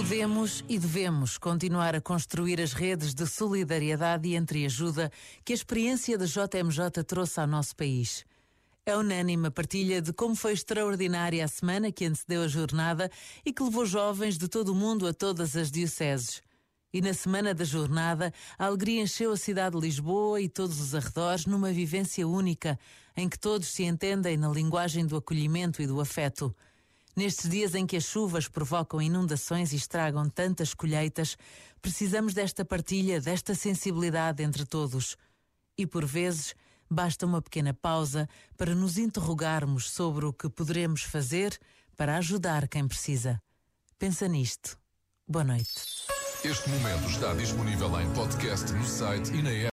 Podemos e devemos continuar a construir as redes de solidariedade e entreajuda que a experiência da JMJ trouxe ao nosso país. É unânime a partilha de como foi extraordinária a semana que antecedeu a jornada e que levou jovens de todo o mundo a todas as dioceses. E na semana da jornada, a alegria encheu a cidade de Lisboa e todos os arredores numa vivência única, em que todos se entendem na linguagem do acolhimento e do afeto. Nestes dias em que as chuvas provocam inundações e estragam tantas colheitas, precisamos desta partilha, desta sensibilidade entre todos. E por vezes, basta uma pequena pausa para nos interrogarmos sobre o que poderemos fazer para ajudar quem precisa. Pensa nisto. Boa noite. Este momento está disponível em podcast no site e na app.